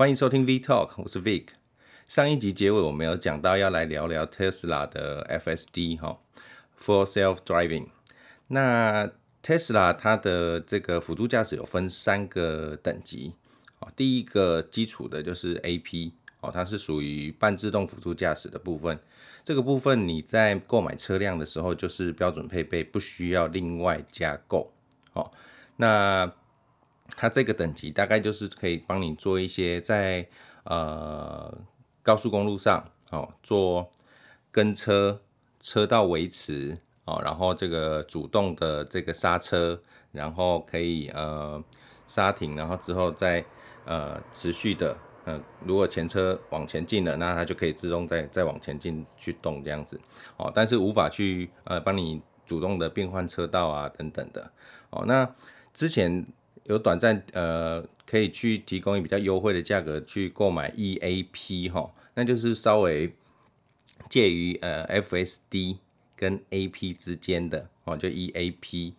欢迎收听 V Talk，我是 Vic。上一集结尾我们有讲到要来聊聊 Tesla 的 FSD 哈，Full Self Driving。那 Tesla 它的这个辅助驾驶有分三个等级，第一个基础的就是 AP 哦，它是属于半自动辅助驾驶的部分。这个部分你在购买车辆的时候就是标准配备，不需要另外加购。哦，那它这个等级大概就是可以帮你做一些在呃高速公路上哦做跟车、车道维持哦，然后这个主动的这个刹车，然后可以呃刹停，然后之后再呃持续的嗯、呃，如果前车往前进了，那它就可以自动再再往前进去动这样子哦，但是无法去呃帮你主动的变换车道啊等等的哦，那之前。有短暂呃，可以去提供比较优惠的价格去购买 EAP 哈，那就是稍微介于呃 FSD 跟 AP 之间的哦，就 EAP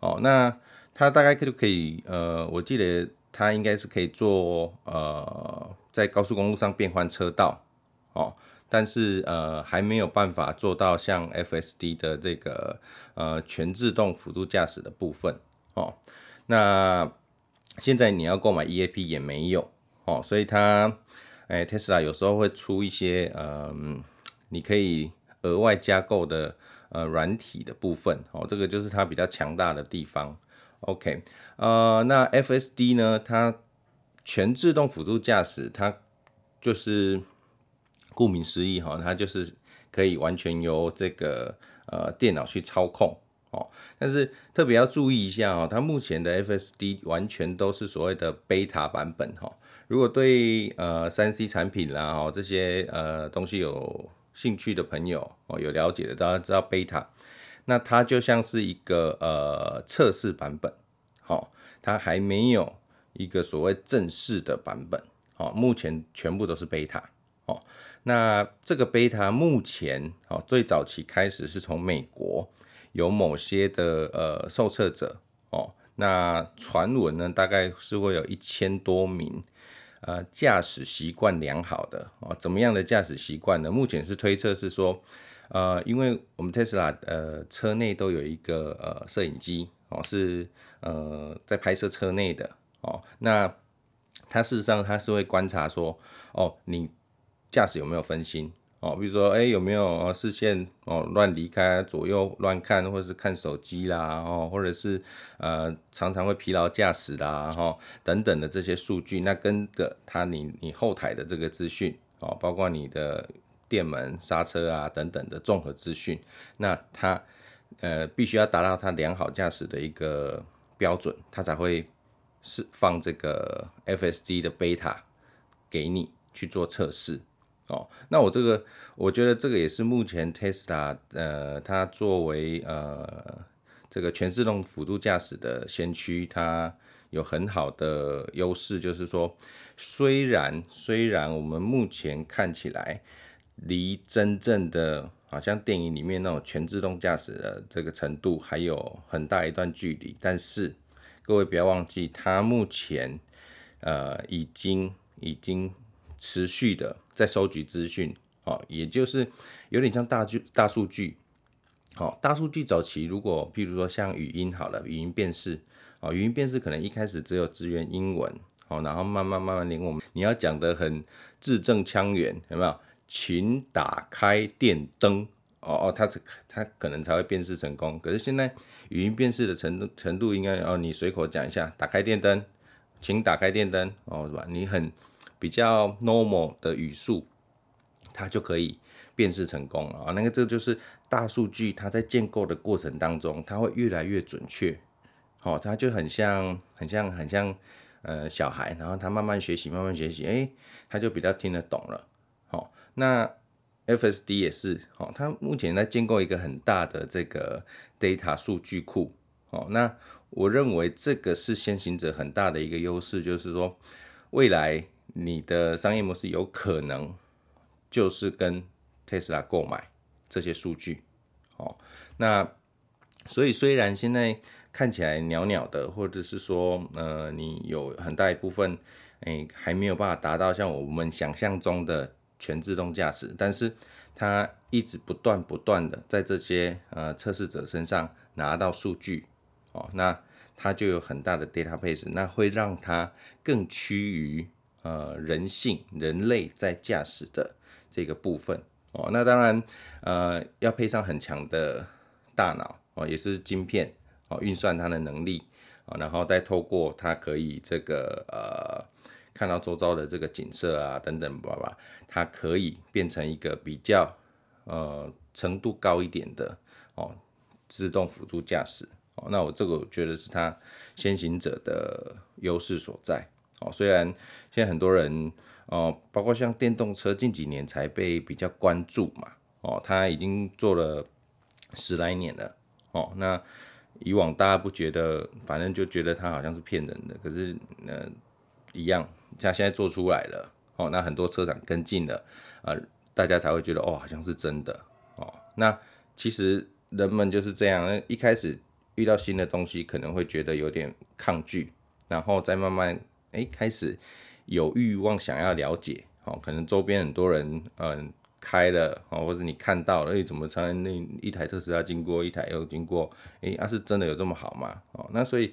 哦，那它大概就可以呃，我记得它应该是可以做呃在高速公路上变换车道哦，但是呃还没有办法做到像 FSD 的这个呃全自动辅助驾驶的部分哦。那现在你要购买 EAP 也没有哦，所以它，哎，Tesla 有时候会出一些，嗯，你可以额外加购的，呃，软体的部分哦，这个就是它比较强大的地方。OK，呃，那 FSD 呢，它全自动辅助驾驶，它就是顾名思义哈，它就是可以完全由这个呃电脑去操控。哦，但是特别要注意一下哦，它目前的 FSD 完全都是所谓的 beta 版本哈。如果对呃三 C 产品啦哦这些呃东西有兴趣的朋友哦，有了解的，大家知道 beta，那它就像是一个呃测试版本，好，它还没有一个所谓正式的版本，好，目前全部都是 beta，哦，那这个 beta 目前哦最早期开始是从美国。有某些的呃受测者哦，那传闻呢，大概是会有一千多名呃驾驶习惯良好的哦，怎么样的驾驶习惯呢？目前是推测是说，呃，因为我们特斯拉呃车内都有一个呃摄影机哦，是呃在拍摄车内的哦，那它事实上它是会观察说哦，你驾驶有没有分心？哦，比如说，哎、有没有视线哦乱离开，左右乱看，或者是看手机啦，哦，或者是呃常常会疲劳驾驶啦，哈、哦，等等的这些数据，那跟着它你你后台的这个资讯，哦，包括你的电门、刹车啊等等的综合资讯，那它呃必须要达到它良好驾驶的一个标准，它才会释放这个 FSD 的 beta 给你去做测试。哦，那我这个，我觉得这个也是目前 Tesla 呃，它作为呃这个全自动辅助驾驶的先驱，它有很好的优势，就是说，虽然虽然我们目前看起来离真正的好像电影里面那种全自动驾驶的这个程度还有很大一段距离，但是各位不要忘记，它目前呃已经已经。持续的在收集资讯，哦，也就是有点像大数大数据，哦，大数据早期如果譬如说像语音好了，语音辨识，哦，语音辨识可能一开始只有支援英文，哦，然后慢慢慢慢连我们你要讲得很字正腔圆，有没有？请打开电灯，哦哦，它它可能才会辨识成功。可是现在语音辨识的程度程度应该哦，你随口讲一下，打开电灯，请打开电灯，哦，是吧？你很。比较 normal 的语速，它就可以辨识成功了啊。那个这就是大数据，它在建构的过程当中，它会越来越准确。好，它就很像，很像，很像，呃，小孩，然后他慢慢学习，慢慢学习，哎，他就比较听得懂了。好，那 FSD 也是，好，它目前在建构一个很大的这个 data 数据库。好，那我认为这个是先行者很大的一个优势，就是说未来。你的商业模式有可能就是跟特斯拉购买这些数据，哦，那所以虽然现在看起来袅袅的，或者是说，呃，你有很大一部分哎，还没有办法达到像我们想象中的全自动驾驶，但是它一直不断不断的在这些呃测试者身上拿到数据。哦，那它就有很大的 database，那会让它更趋于呃人性人类在驾驶的这个部分哦，那当然呃要配上很强的大脑哦，也是晶片哦，运算它的能力啊，然后再透过它可以这个呃。看到周遭的这个景色啊，等等，吧吧，它可以变成一个比较呃程度高一点的哦自动辅助驾驶哦。那我这个我觉得是它先行者的优势所在哦。虽然现在很多人哦，包括像电动车近几年才被比较关注嘛哦，它已经做了十来年了哦。那以往大家不觉得，反正就觉得它好像是骗人的，可是呃一样。像现在做出来了，哦，那很多车厂跟进了，呃，大家才会觉得哦，好像是真的，哦，那其实人们就是这样，一开始遇到新的东西，可能会觉得有点抗拒，然后再慢慢，哎、开始有欲望想要了解，哦，可能周边很多人，嗯、开了，哦，或者你看到了，哎、怎么才能那一台特斯拉经过，一台又经过，哎、欸，啊，是真的有这么好吗？哦，那所以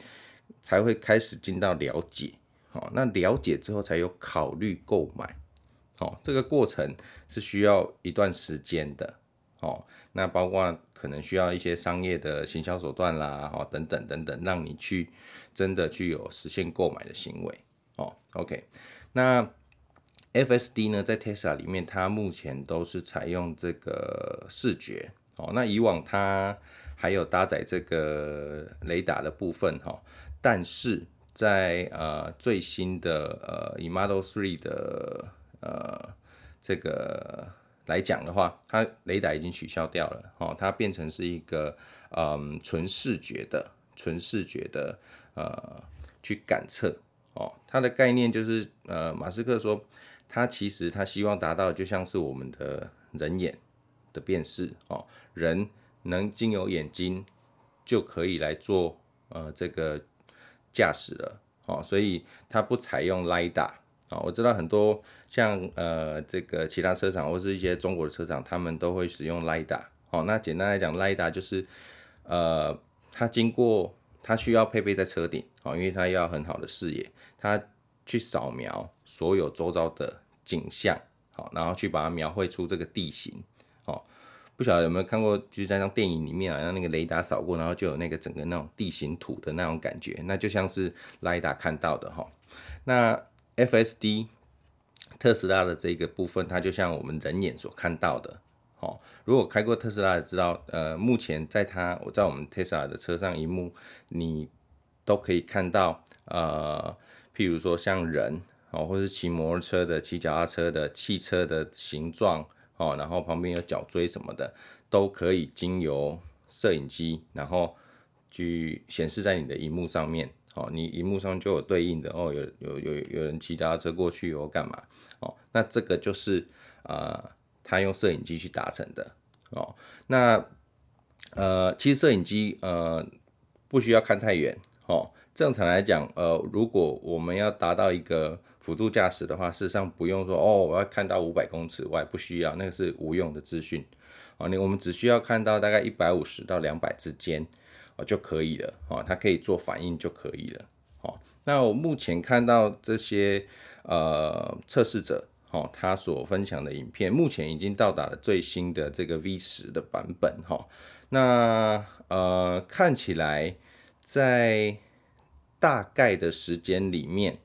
才会开始进到了解。好，那了解之后才有考虑购买，好，这个过程是需要一段时间的，哦，那包括可能需要一些商业的行销手段啦，哦，等等等等，让你去真的去有实现购买的行为，哦，OK，那 FSD 呢，在 Tesla 里面，它目前都是采用这个视觉，哦，那以往它还有搭载这个雷达的部分，哈，但是。在呃最新的呃以 Model 3的呃这个来讲的话，它雷达已经取消掉了。哦，它变成是一个嗯纯视觉的纯视觉的呃去感测。哦，它的概念就是呃马斯克说他其实他希望达到就像是我们的人眼的辨识哦，人能经由眼睛就可以来做呃这个。驾驶了，哦，所以它不采用 LiDAR 啊。我知道很多像呃这个其他车厂或是一些中国的车厂，他们都会使用 LIDA。哦，那简单来讲 LIDA 就是呃它经过它需要配备在车顶，哦，因为它要很好的视野，它去扫描所有周遭的景象，好，然后去把它描绘出这个地形，哦。不晓得有没有看过，就是在像电影里面啊，让那个雷达扫过，然后就有那个整个那种地形图的那种感觉，那就像是雷达看到的哈。那 FSD 特斯拉的这个部分，它就像我们人眼所看到的。哦，如果开过特斯拉的知道，呃，目前在它我在我们特斯拉的车上萤幕，你都可以看到，呃，譬如说像人哦，或是骑摩托车的、骑脚踏车的、汽车的形状。哦，然后旁边有脚锥什么的，都可以经由摄影机，然后去显示在你的荧幕上面。哦，你荧幕上就有对应的哦，有有有有人骑踏车过去或干嘛？哦，那这个就是呃，他用摄影机去达成的。哦，那呃，其实摄影机呃不需要看太远。哦，正常来讲，呃，如果我们要达到一个辅助驾驶的话，事实上不用说哦，我要看到五百公尺外，不需要，那个是无用的资讯。哦，你我们只需要看到大概一百五十到两百之间哦就可以了。哦，它可以做反应就可以了。哦，那我目前看到这些呃测试者哦，他所分享的影片，目前已经到达了最新的这个 V 十的版本。哈、哦，那呃看起来在大概的时间里面。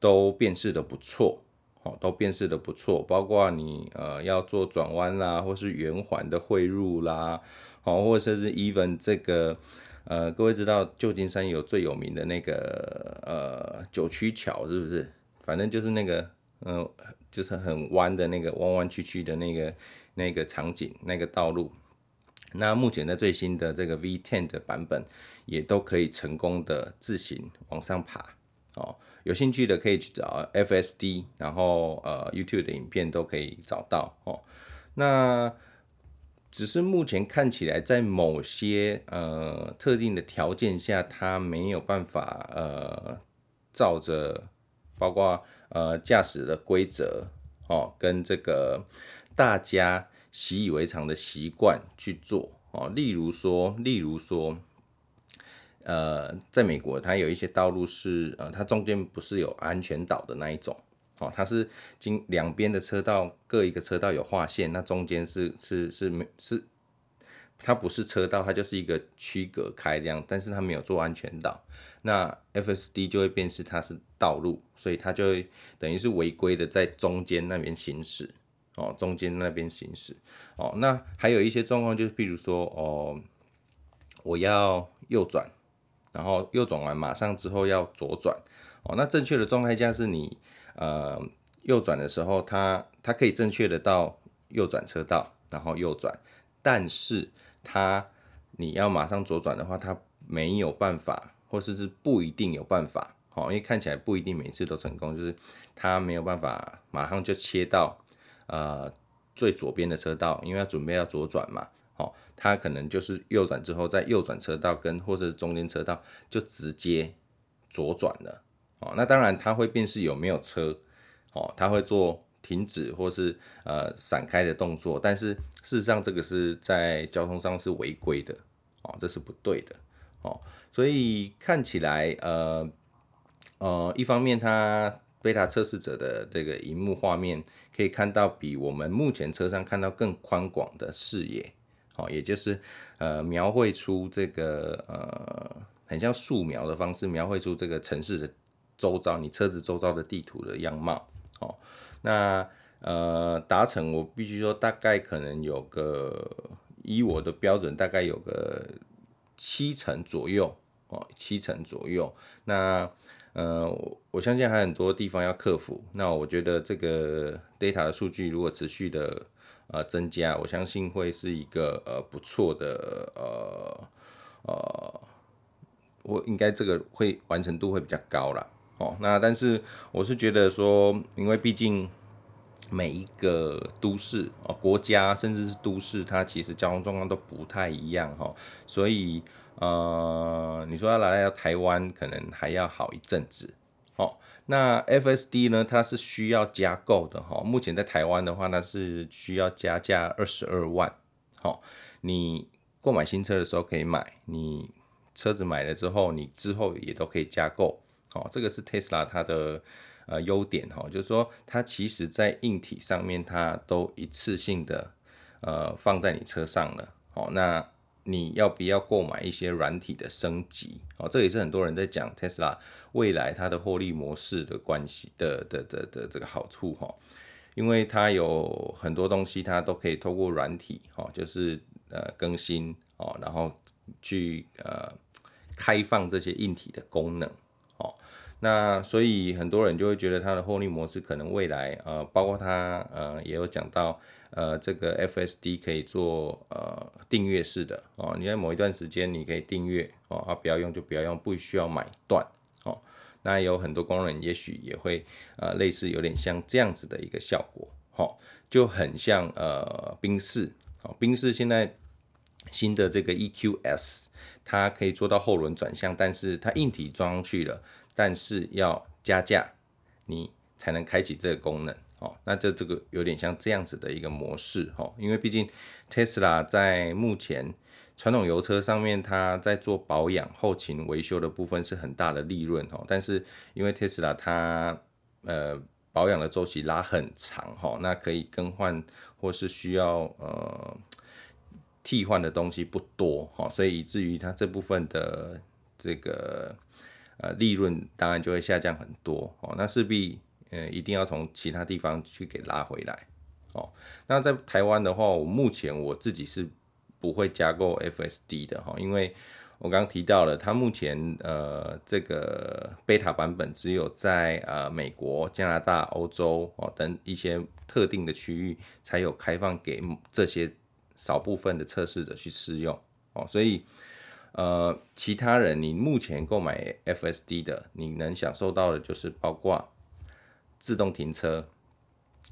都辨识的不错，哦，都辨识的不错，包括你呃要做转弯啦，或是圆环的汇入啦，哦，或者是 even 这个呃，各位知道旧金山有最有名的那个呃九曲桥是不是？反正就是那个嗯、就是很弯的那个弯弯曲曲的那个那个场景那个道路。那目前的最新的这个 V10 的版本也都可以成功的自行往上爬，哦。有兴趣的可以去找 FSD，然后呃 YouTube 的影片都可以找到哦。那只是目前看起来，在某些呃特定的条件下，它没有办法呃照着包括呃驾驶的规则哦，跟这个大家习以为常的习惯去做哦。例如说，例如说，呃，在美国，它有一些道路是呃，它中间不是有安全岛的那一种哦，它是经两边的车道各一个车道有划线，那中间是是是没是。它不是车道，它就是一个区隔开这样，但是它没有做安全岛，那 FSD 就会辨识它是道路，所以它就会等于是违规的在中间那边行驶哦，中间那边行驶哦。那还有一些状况就是，譬如说哦，我要右转，然后右转完马上之后要左转。哦。那正确的状态下是你呃右转的时候它，它可以正确的到右转车道，然后右转，但是它，你要马上左转的话，它没有办法，或者是不一定有办法，哦，因为看起来不一定每次都成功，就是它没有办法马上就切到呃最左边的车道，因为要准备要左转嘛，它可能就是右转之后，在右转车道跟或者是中间车道就直接左转了，哦，那当然它会辨识有没有车，哦，它会做。停止或是呃闪开的动作，但是事实上这个是在交通上是违规的。哦，这是不对的。哦，所以看起来呃呃一方面它贝塔测试者的这个荧幕画面可以看到比我们目前车上看到更宽广的视野哦，也就是呃描绘出这个呃很像素描的方式描绘出这个城市的周遭，你车子周遭的地图的样貌哦。那呃达成，我必须说大概可能有个，以我的标准大概有个七成左右哦，七成左右。那呃我相信还很多地方要克服。那我觉得这个 data 的数据如果持续的呃增加，我相信会是一个呃不错的呃呃，我应该这个会完成度会比较高啦。哦，那但是我是觉得说，因为毕竟每一个都市哦，国家甚至是都市，它其实交通状况都不太一样哈，所以呃，你说要来到台湾，可能还要好一阵子。哦，那 FSD 呢，它是需要加购的哈，目前在台湾的话，呢是需要加价二十二万。好，你购买新车的时候可以买，你车子买了之后，你之后也都可以加购。哦，这个是 Tesla 它的呃优点哈，就是说它其实在硬体上面它都一次性的呃放在你车上了。哦，那你要不要购买一些软体的升级？哦，这也是很多人在讲 Tesla 未来它的获利模式的关系的的的的这个好处哈，因为它有很多东西它都可以透过软体哈，就是呃更新哦，然后去呃开放这些硬体的功能哦。那所以很多人就会觉得它的获利模式可能未来呃，包括它呃也有讲到呃这个 FSD 可以做呃订阅式的哦，你在某一段时间你可以订阅哦，啊不要用就不要用，不需要买断哦。那有很多功能也许也会呃类似有点像这样子的一个效果，哦，就很像呃宾士哦，宾士现在新的这个 EQS 它可以做到后轮转向，但是它硬体装上去了。但是要加价，你才能开启这个功能哦。那这这个有点像这样子的一个模式哦，因为毕竟 Tesla 在目前传统油车上面，它在做保养、后勤维修的部分是很大的利润哦。但是因为 Tesla 它呃保养的周期拉很长哈，那可以更换或是需要呃替换的东西不多哈，所以以至于它这部分的这个。呃，利润当然就会下降很多哦，那势必呃一定要从其他地方去给拉回来哦。那在台湾的话，我目前我自己是不会加购 FSD 的哈，因为我刚刚提到了，它目前呃这个 Beta 版本只有在呃美国、加拿大、欧洲哦等一些特定的区域才有开放给这些少部分的测试者去试用哦，所以。呃，其他人，你目前购买 FSD 的，你能享受到的就是包括自动停车，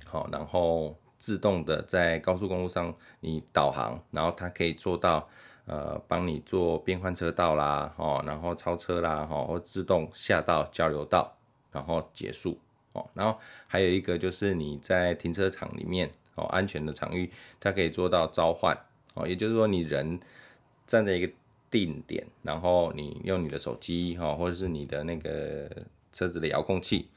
好，然后自动的在高速公路上你导航，然后它可以做到呃帮你做变换车道啦，哦，然后超车啦，哈，或自动下到交流道，然后结束哦。然后还有一个就是你在停车场里面哦，安全的场域，它可以做到召唤哦，也就是说你人站在一个定点，然后你用你的手机哈，或者是你的那个车子的遥控器，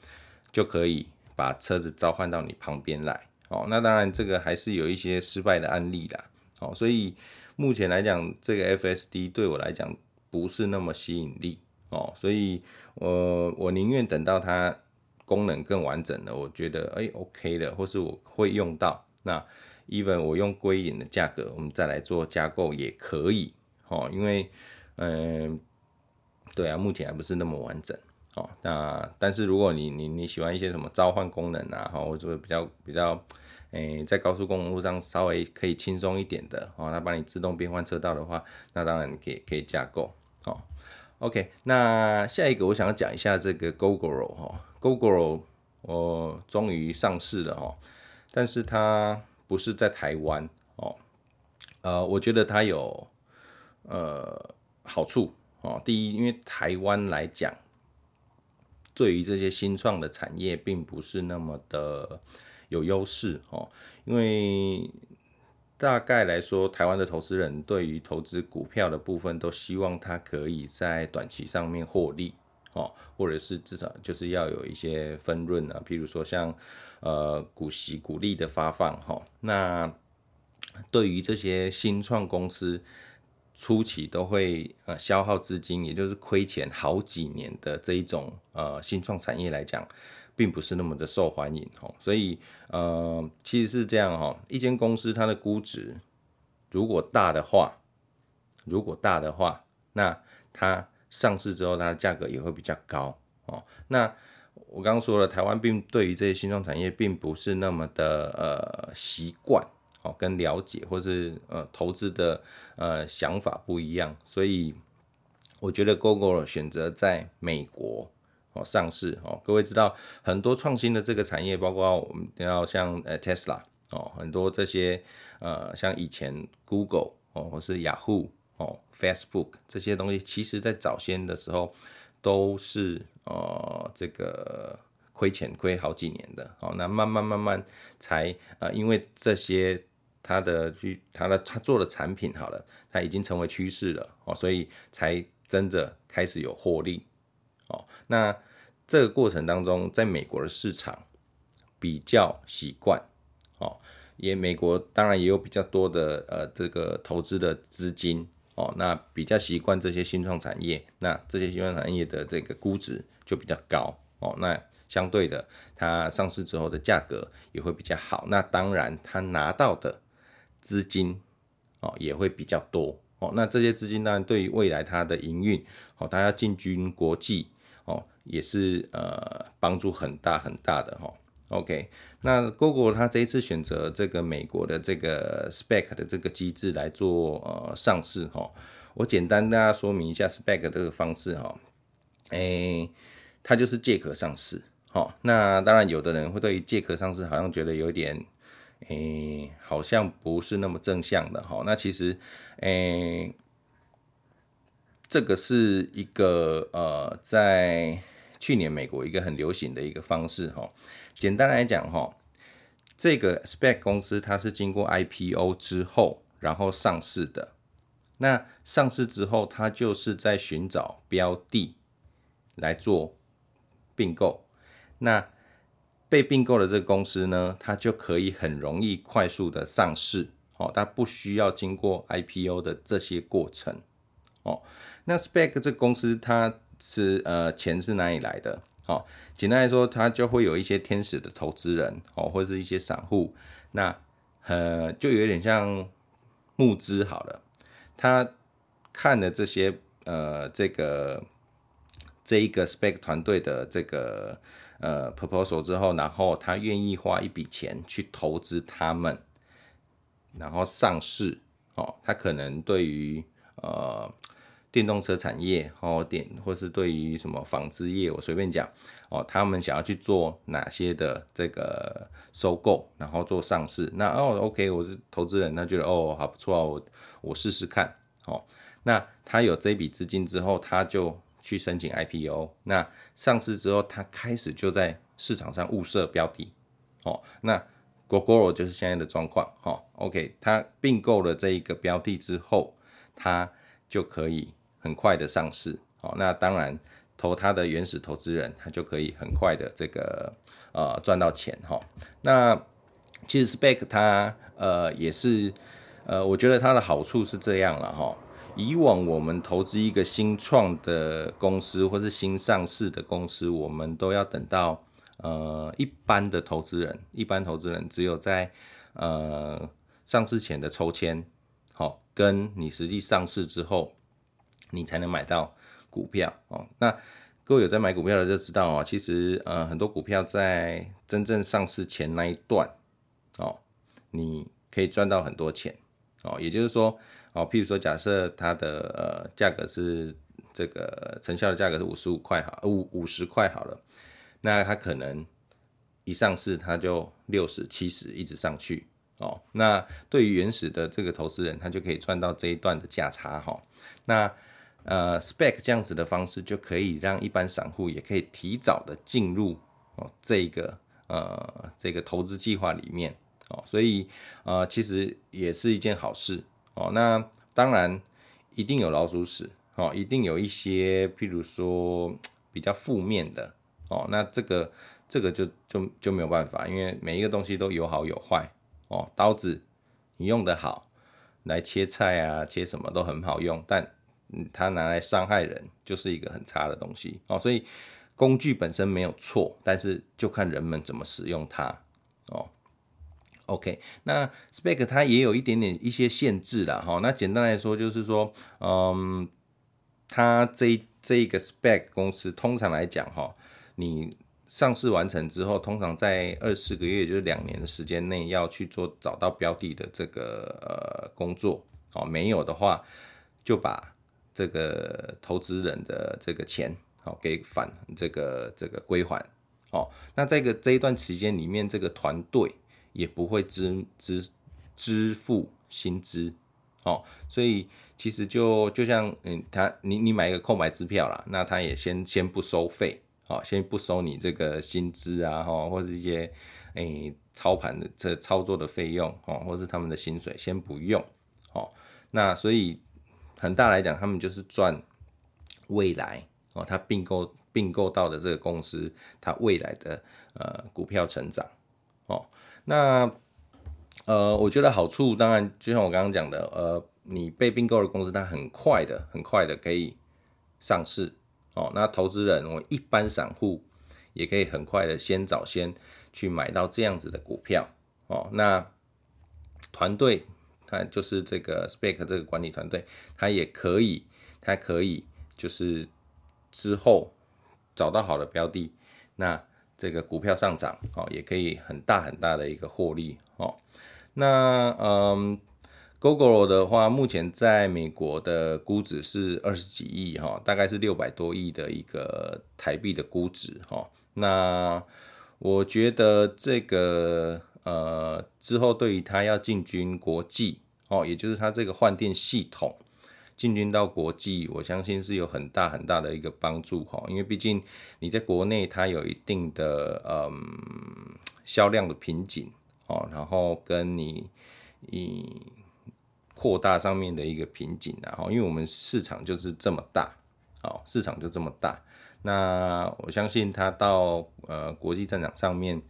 就可以把车子召唤到你旁边来哦。那当然这个还是有一些失败的案例啦哦，所以目前来讲，这个 FSD 对我来讲不是那么吸引力。哦，所以我我宁愿等到它功能更完整了，我觉得哎、OK 的，或是我会用到，那 even 我用贵一点的价格，我们再来做加购也可以哦，因为嗯、对啊，目前还不是那么完整哦。那但是如果你你你喜欢一些什么召唤功能啊，哈，或者比较比较诶、在高速公路上稍微可以轻松一点的哦，它帮你自动变换车道的话，那当然可以可以加购哦。OK，那下一个我想要讲一下这个 Gogoro 哈，Gogoro 我终于上市了哈，但是它不是在台湾哦，呃，我觉得它有呃好处哦，第一，因为台湾来讲，对于这些新创的产业并不是那么的有优势哦，因为。大概来说，台湾的投资人对于投资股票的部分，都希望它可以在短期上面获利哦，或者是至少就是要有一些分润啊，譬如说像呃股息股利的发放哈。那对于这些新创公司初期都会呃消耗资金，也就是亏钱好几年的这一种呃新创产业来讲。并不是那么的受欢迎哦，所以呃，其实是这样哈，一间公司它的估值如果大的话，如果大的话，那它上市之后它的价格也会比较高哦。那我刚刚说了，台湾并对于这些新创产业并不是那么的呃习惯哦，跟了解或是呃投资的呃想法不一样，所以我觉得 Google 选择在美国。哦，上市。哦，各位知道很多创新的这个产业，包括我们要像呃 Tesla 哦，很多这些呃像以前 Google 哦，或是 Yahoo 哦，Facebook 这些东西，其实在早先的时候都是呃这个亏钱亏好几年的。哦，那慢慢慢慢才呃因为这些它的去它的它做的产品好了，它已经成为趋势了哦，所以才真的开始有获利。哦，那这个过程当中，在美国的市场比较习惯，哦，也美国当然也有比较多的呃这个投资的资金，哦，那比较习惯这些新创产业，那这些新创产业的这个估值就比较高，哦，那相对的，它上市之后的价格也会比较好，那当然它拿到的资金，哦，也会比较多，哦，那这些资金当然对于未来它的营运，哦，它要进军国际。哦，也是呃帮助很大很大的哈。OK，那 Google 它这一次选择这个美国的这个 Spec 的这个机制来做呃上市哈。我简单大家说明一下 Spec 这个方式哈。诶、它就是借壳上市。好，那当然有的人会对于借壳上市好像觉得有点诶、好像不是那么正向的哈。那其实诶。这个是一个呃，在去年美国一个很流行的一个方式哈。简单来讲哈，这个 SPAC 公司它是经过 IPO 之后，然后上市的。那上市之后，它就是在寻找标的来做并购。那被并购的这个公司呢，它就可以很容易快速的上市哦，它不需要经过 IPO 的这些过程哦。那 Spec 这个公司它是呃钱是哪里来的？哦，简单来说，它就会有一些天使的投资人哦，或是一些散户，那呃就有点像募资好了。他看了这些呃这个这一个 Spec 团队的这个呃 proposal 之后，然后他愿意花一笔钱去投资他们，然后上市哦。他可能对于呃。电动车产业哦，电或是对于什么纺织业，我随便讲哦，他们想要去做哪些的这个收购，然后做上市。那哦，OK，我是投资人，那觉得哦，好不错啊，我我试试看。哦，那他有这笔资金之后，他就去申请 IPO。那上市之后，它开始就在市场上物色标的。哦，那 Gogoro 就是现在的状况。哦，OK，它并购了这一个标的之后，它就可以很快的上市。哦，那当然投它的原始投资人，他就可以很快的这个呃赚到钱。哈、哦，那其实 Spec 它呃也是呃，我觉得它的好处是这样了哈。哦以往我们投资一个新创的公司或是新上市的公司，我们都要等到呃一般的投资人，一般投资人只有在呃上市前的抽签，好，跟你实际上市之后，你才能买到股票哦。那各位有在买股票的就知道哦，其实呃很多股票在真正上市前那一段哦，你可以赚到很多钱哦，也就是说。哦，譬如说，假设它的呃价格是这个成交的价格是五十五块好，五五十块好了，那它可能一上市它就六十七十一直上去哦。那对于原始的这个投资人，他就可以赚到这一段的价差哈、哦。那呃，spec 这样子的方式就可以让一般散户也可以提早的进入哦这个呃这个投资计划里面哦，所以呃其实也是一件好事。哦，那当然一定有老鼠屎哦，一定有一些譬如说比较负面的哦，那这个这个就就就没有办法，因为每一个东西都有好有坏哦。刀子你用的好，来切菜啊，切什么都很好用，但它拿来伤害人就是一个很差的东西哦。所以工具本身没有错，但是就看人们怎么使用它哦。OK，那 Spec 它也有一点点一些限制啦，哈。那简单来说就是说，嗯，它这这一个 Spec 公司通常来讲，哈，你上市完成之后，通常在二四个月，就是两年的时间内要去做找到标的的这个呃工作，哦，没有的话就把这个投资人的这个钱，好给返这个这个归还，哦。那这个这一段时间里面，这个团队。也不会支支支付薪资，哦，所以其实就就像嗯，他你你买一个空白支票啦，那他也先先不收费，哦，先不收你这个薪资啊，哈，或者一些诶、操盘的这操作的费用，哦，或是他们的薪水先不用，哦，那所以很大来讲，他们就是赚未来哦，他并购并购到的这个公司，它未来的呃股票成长，哦。那呃，我觉得好处当然就像我刚刚讲的，呃，你被并购的公司，它很快的、很快的可以上市哦。那投资人，我一般散户也可以很快的先早先去买到这样子的股票哦。那团队，它就是这个 SPAC 这个管理团队，它也可以，它可以就是之后找到好的标的，那。这个股票上涨哦，也可以很大很大的一个获利哦。那嗯，Gogoro 的话，目前在美国的估值是二十几亿哈，大概是六百多亿的一个台币的估值哈。那我觉得这个呃之后对于它要进军国际哦，也就是它这个换电系统。进军到国际，我相信是有很大很大的一个帮助哈，因为毕竟你在国内它有一定的嗯销量的瓶颈哦，然后跟你你扩大上面的一个瓶颈，然后因为我们市场就是这么大哦，市场就这么大，那我相信它到呃国际战场上面。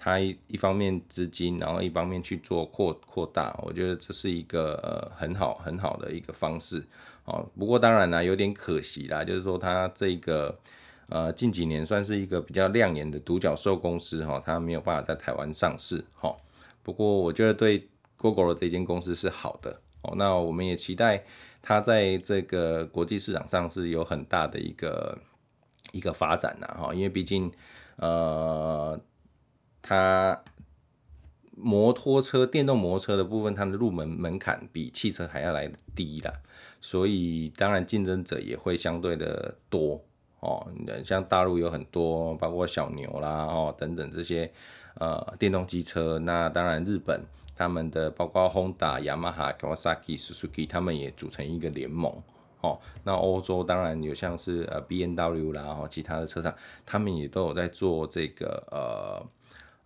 它一一方面资金，然后一方面去做扩扩大，我觉得这是一个呃很好很好的一个方式哦。不过当然啦，有点可惜啦，就是说它这个呃近几年算是一个比较亮眼的独角兽公司哈，它没有办法在台湾上市哈。不过我觉得对 Gogoro 这间公司是好的哦。那我们也期待它在这个国际市场上是有很大的一个一个发展呐哈，因为毕竟呃。它摩托车、电动摩托车的部分，它的入门门槛比汽车还要来得低啦，所以当然竞争者也会相对的多哦。像大陆有很多，包括小牛啦哦等等这些呃电动机车，那当然日本他们的包括 Honda、Yamaha、Kawasaki、Suzuki，他们也组成一个联盟哦，那欧洲当然有像是呃 BMW 啦，哈，其他的车厂，他们也都有在做这个呃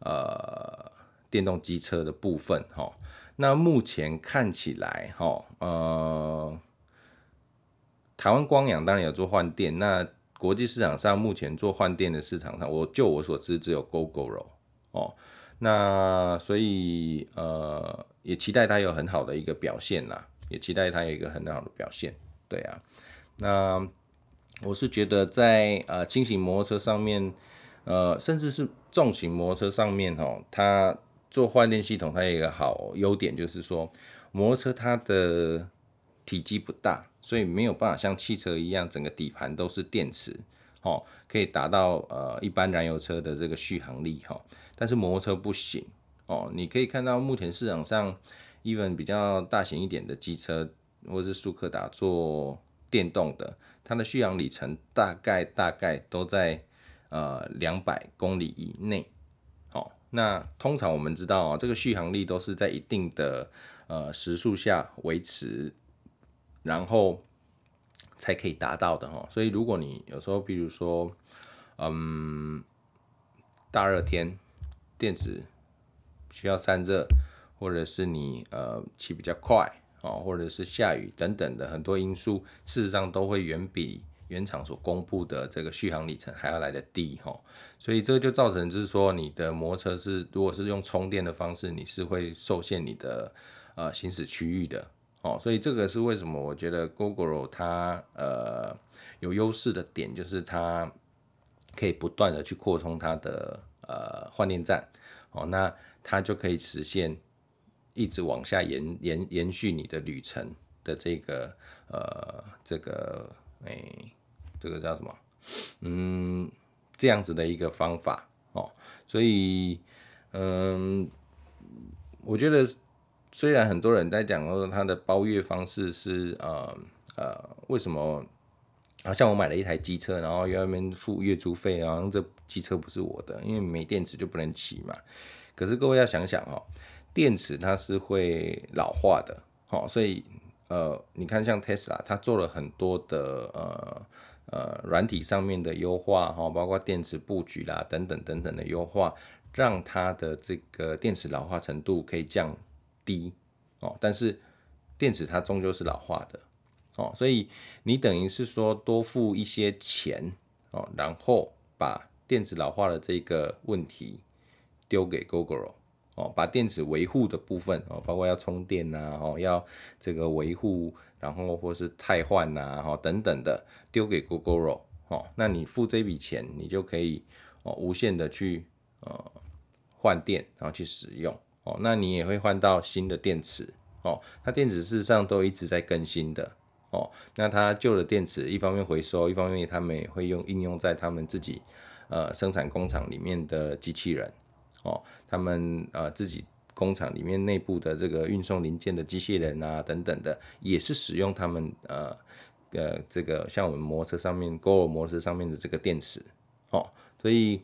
呃电动机车的部分，哈。那目前看起来，哈，呃，台湾光阳当然有做换电，那国际市场上目前做换电的市场上，我就我所知只有 Gogoro 哦。那所以呃，也期待它有很好的一个表现啦，也期待它有一个很好的表现。对啊，那我是觉得在呃轻型摩托车上面，呃，甚至是重型摩托车上面哦，它做换电系统，它有一个好优点就是说，摩托车它的体积不大，所以没有办法像汽车一样，整个底盘都是电池哦，可以达到呃一般燃油车的这个续航力哈。但是摩托车不行哦，你可以看到目前市场上，even 比较大型一点的机车。或是速克达做电动的，它的续航里程大概大概都在呃两百公里以内。好，那通常我们知道啊，这个续航力都是在一定的呃时速下维持，然后才可以达到的哈。所以如果你有时候比如说，嗯，大热天电池需要散热，或者是你呃骑比较快。哦，或者是下雨等等的很多因素，事实上都会远比原厂所公布的这个续航里程还要来得低哈，所以这就造成就是说，你的摩托车是如果是用充电的方式，你是会受限你的呃行驶区域的哦，所以这个是为什么我觉得 Gogoro 它呃有优势的点，就是它可以不断的去扩充它的呃换电站哦，那它就可以实现。一直往下延延延续你的旅程的这个呃这个诶、这个叫什么嗯这样子的一个方法哦，所以嗯我觉得虽然很多人在讲说它的包月方式是呃呃为什么好像我买了一台机车，然后要那边付月租费，然后这机车不是我的，因为没电池就不能骑嘛。可是各位要想想哦。电池它是会老化的，好，所以呃，你看像 Tesla，它做了很多的呃呃软体上面的优化哈，包括电池布局啦等等等等的优化，让它的这个电池老化程度可以降低哦。但是电池它终究是老化的哦，所以你等于是说多付一些钱哦，然后把电池老化的这个问题丢给 Gogoro。哦，把电池维护的部分哦，包括要充电呐，哦，要这个维护，然后或是汰换呐，哈等等的，丢给 Gogoro 哦，那你付这笔钱，你就可以哦无限的去呃换电，然后去使用哦，那你也会换到新的电池哦，它电池事实上都一直在更新的哦，那它旧的电池一方面回收，一方面他们也会用应用在他们自己呃生产工厂里面的机器人。哦，他们呃自己工厂里面内部的这个运送零件的机器人啊等等的，也是使用他们呃呃这个像我们摩托车上面 GO 摩托车上面的这个电池哦，所以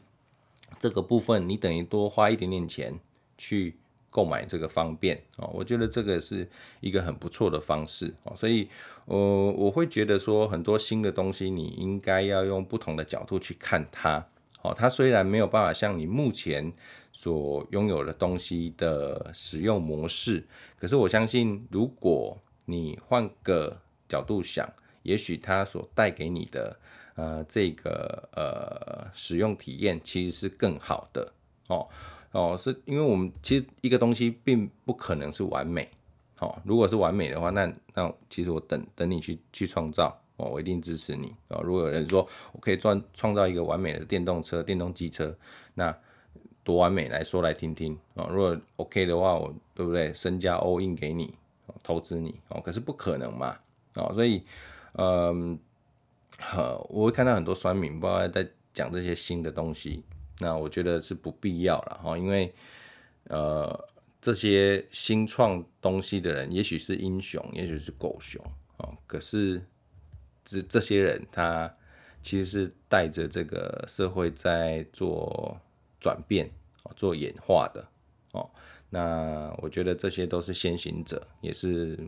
这个部分你等于多花一点点钱去购买这个方便哦，我觉得这个是一个很不错的方式哦，所以呃我会觉得说很多新的东西你应该要用不同的角度去看它哦，它虽然没有办法像你目前所拥有的东西的使用模式，可是我相信，如果你换个角度想，也许它所带给你的呃这个呃使用体验其实是更好的。哦哦，是因为我们其实一个东西并不可能是完美。哦，如果是完美的话，那那其实我等等你去去创造哦，我一定支持你哦。如果有人说我可以创创造一个完美的电动车、电动机车，那多完美来说来听听啊！如果 OK 的话，我对不对？身家 all in 给你，投资你哦。可是不可能嘛啊！所以，嗯，我会看到很多酸民，不知道在讲这些新的东西。那我觉得是不必要了哈，因为呃，这些新创东西的人，也许是英雄，也许是狗熊啊。可是这这些人，他其实是带着这个社会在做转变。做演化的哦，那我觉得这些都是先行者，也是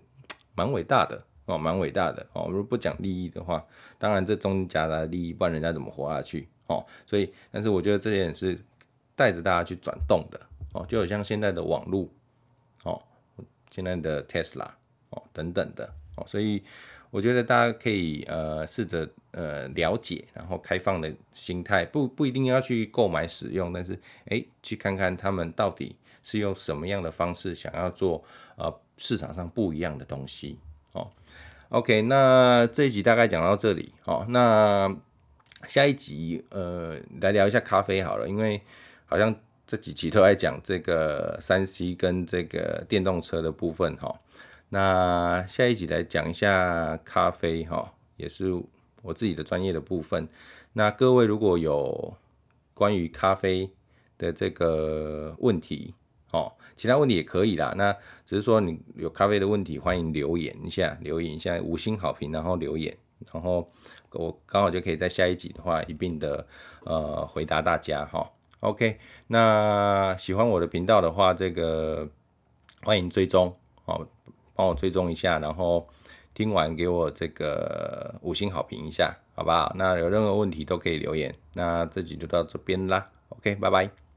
蛮伟大的哦，蛮伟大的哦。如果不讲利益的话，当然这中间夹杂利益，不然人家怎么活下去哦？所以，但是我觉得这些人是带着大家去转动的哦，就好像现在的网络哦，现在的 Tesla 哦等等的哦，所以我觉得大家可以呃试着呃了解，然后开放的心态，不不一定要去购买使用，但是诶去看看他们到底是用什么样的方式想要做呃市场上不一样的东西哦。OK，那这一集大概讲到这里哦。那下一集呃来聊一下咖啡好了，因为好像这几集都在讲这个三 C 跟这个电动车的部分哈。那下一集来讲一下咖啡哈，也是我自己的专业的部分。那各位如果有关于咖啡的这个问题，哦。其他问题也可以啦，那只是说你有咖啡的问题，欢迎留言一下，留言一下五星好评，然后留言，然后我刚好就可以在下一集的话一并的呃回答大家哈。OK，那喜欢我的频道的话，这个欢迎追踪哦，帮我追踪一下，然后听完给我这个五星好评一下，好不好？那有任何问题都可以留言。那这集就到这边啦，OK，拜拜。